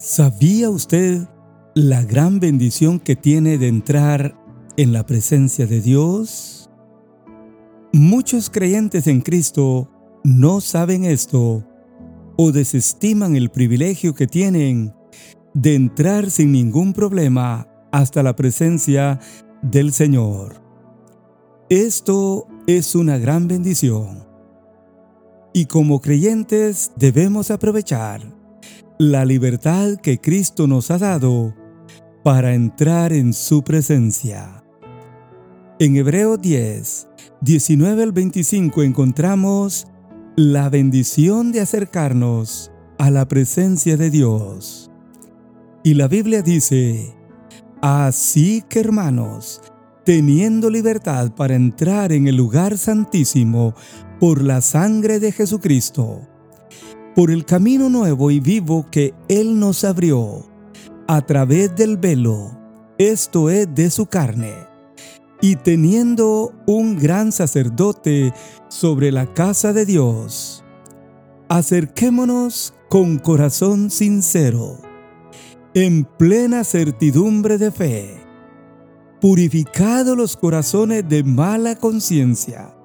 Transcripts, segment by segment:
¿Sabía usted la gran bendición que tiene de entrar en la presencia de Dios? Muchos creyentes en Cristo no saben esto o desestiman el privilegio que tienen de entrar sin ningún problema hasta la presencia del Señor. Esto es una gran bendición. Y como creyentes debemos aprovechar la libertad que Cristo nos ha dado para entrar en su presencia. En Hebreo 10, 19 al 25 encontramos la bendición de acercarnos a la presencia de Dios. Y la Biblia dice, Así que hermanos, teniendo libertad para entrar en el lugar santísimo por la sangre de Jesucristo, por el camino nuevo y vivo que Él nos abrió, a través del velo, esto es de su carne, y teniendo un gran sacerdote sobre la casa de Dios, acerquémonos con corazón sincero, en plena certidumbre de fe, purificado los corazones de mala conciencia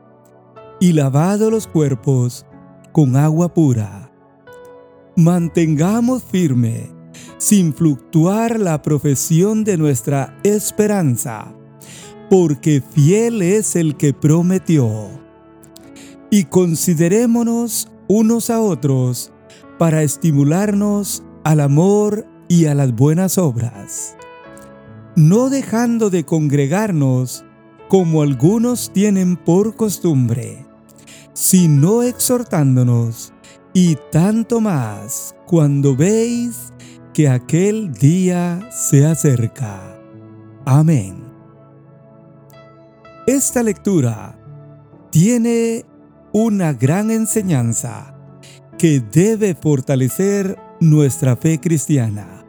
y lavado los cuerpos con agua pura. Mantengamos firme, sin fluctuar la profesión de nuestra esperanza, porque fiel es el que prometió. Y considerémonos unos a otros para estimularnos al amor y a las buenas obras, no dejando de congregarnos como algunos tienen por costumbre, sino exhortándonos, y tanto más cuando veis que aquel día se acerca. Amén. Esta lectura tiene una gran enseñanza que debe fortalecer nuestra fe cristiana.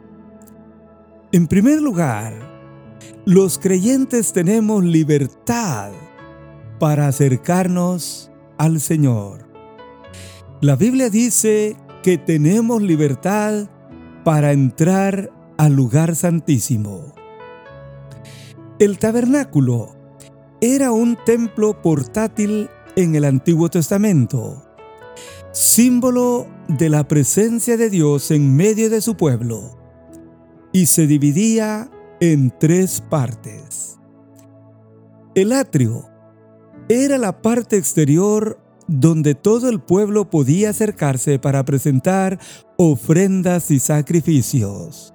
En primer lugar, los creyentes tenemos libertad para acercarnos al Señor. La Biblia dice que tenemos libertad para entrar al lugar santísimo. El tabernáculo era un templo portátil en el Antiguo Testamento, símbolo de la presencia de Dios en medio de su pueblo, y se dividía en tres partes. El atrio era la parte exterior donde todo el pueblo podía acercarse para presentar ofrendas y sacrificios.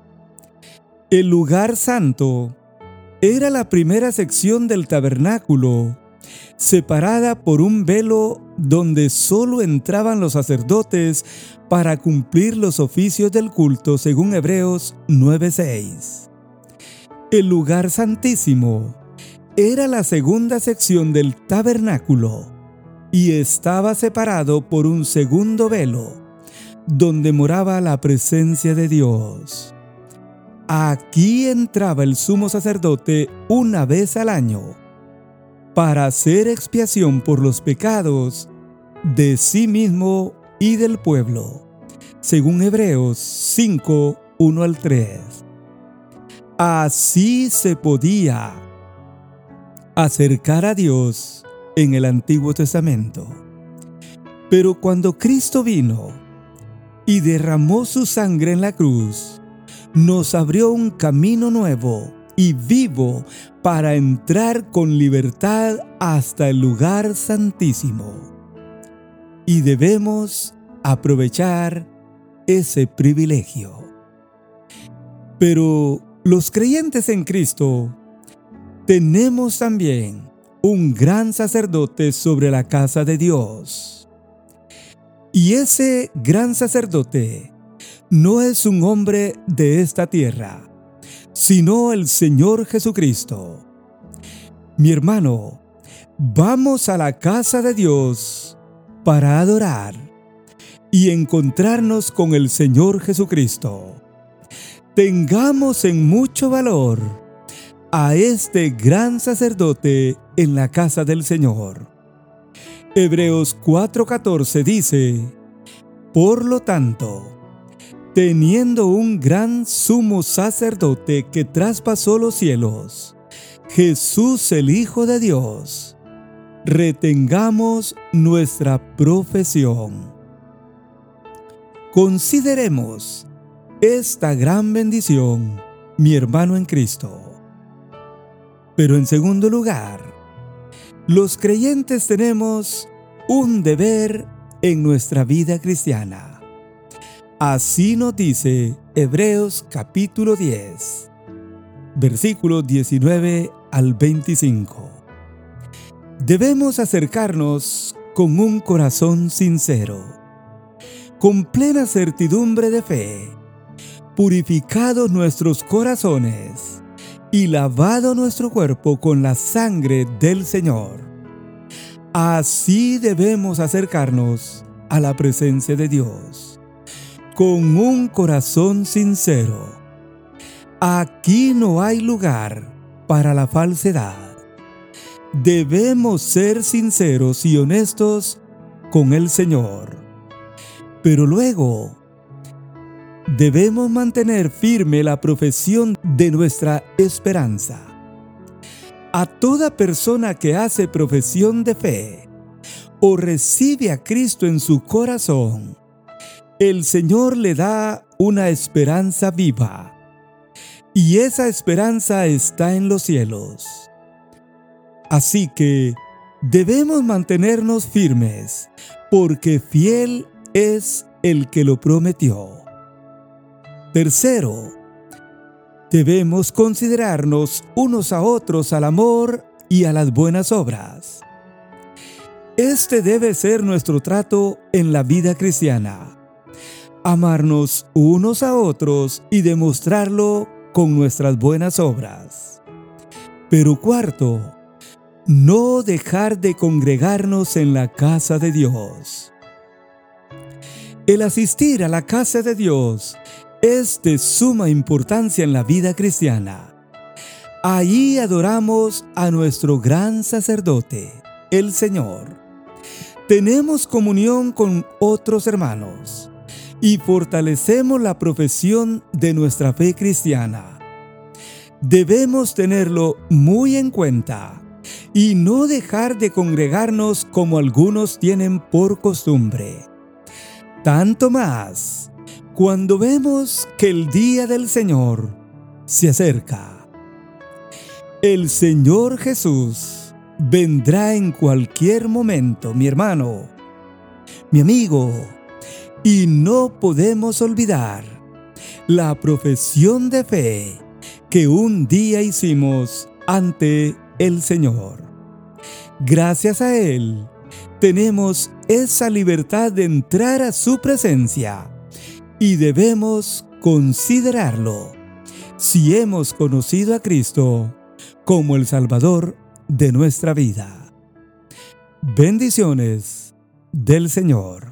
El lugar santo era la primera sección del tabernáculo separada por un velo donde solo entraban los sacerdotes para cumplir los oficios del culto según Hebreos 9:6. El lugar santísimo era la segunda sección del tabernáculo y estaba separado por un segundo velo, donde moraba la presencia de Dios. Aquí entraba el sumo sacerdote una vez al año para hacer expiación por los pecados de sí mismo y del pueblo, según Hebreos 5, 1 al 3. Así se podía acercar a Dios en el Antiguo Testamento. Pero cuando Cristo vino y derramó su sangre en la cruz, nos abrió un camino nuevo y vivo para entrar con libertad hasta el lugar santísimo. Y debemos aprovechar ese privilegio. Pero los creyentes en Cristo tenemos también un gran sacerdote sobre la casa de Dios. Y ese gran sacerdote no es un hombre de esta tierra, sino el Señor Jesucristo. Mi hermano, vamos a la casa de Dios para adorar y encontrarnos con el Señor Jesucristo. Tengamos en mucho valor a este gran sacerdote en la casa del Señor. Hebreos 4:14 dice, Por lo tanto, teniendo un gran sumo sacerdote que traspasó los cielos, Jesús el Hijo de Dios, retengamos nuestra profesión. Consideremos esta gran bendición, mi hermano en Cristo. Pero en segundo lugar, los creyentes tenemos un deber en nuestra vida cristiana. Así nos dice Hebreos capítulo 10, versículos 19 al 25. Debemos acercarnos con un corazón sincero, con plena certidumbre de fe, purificados nuestros corazones y lavado nuestro cuerpo con la sangre del Señor. Así debemos acercarnos a la presencia de Dios, con un corazón sincero. Aquí no hay lugar para la falsedad debemos ser sinceros y honestos con el Señor. Pero luego, debemos mantener firme la profesión de nuestra esperanza. A toda persona que hace profesión de fe o recibe a Cristo en su corazón, el Señor le da una esperanza viva. Y esa esperanza está en los cielos. Así que debemos mantenernos firmes, porque fiel es el que lo prometió. Tercero, debemos considerarnos unos a otros al amor y a las buenas obras. Este debe ser nuestro trato en la vida cristiana. Amarnos unos a otros y demostrarlo con nuestras buenas obras. Pero cuarto, no dejar de congregarnos en la casa de Dios. El asistir a la casa de Dios es de suma importancia en la vida cristiana. Allí adoramos a nuestro gran sacerdote, el Señor. Tenemos comunión con otros hermanos y fortalecemos la profesión de nuestra fe cristiana. Debemos tenerlo muy en cuenta y no dejar de congregarnos como algunos tienen por costumbre. Tanto más cuando vemos que el día del Señor se acerca. El Señor Jesús vendrá en cualquier momento, mi hermano, mi amigo, y no podemos olvidar la profesión de fe que un día hicimos ante el Señor. Gracias a Él, tenemos esa libertad de entrar a su presencia y debemos considerarlo si hemos conocido a Cristo como el Salvador de nuestra vida. Bendiciones del Señor.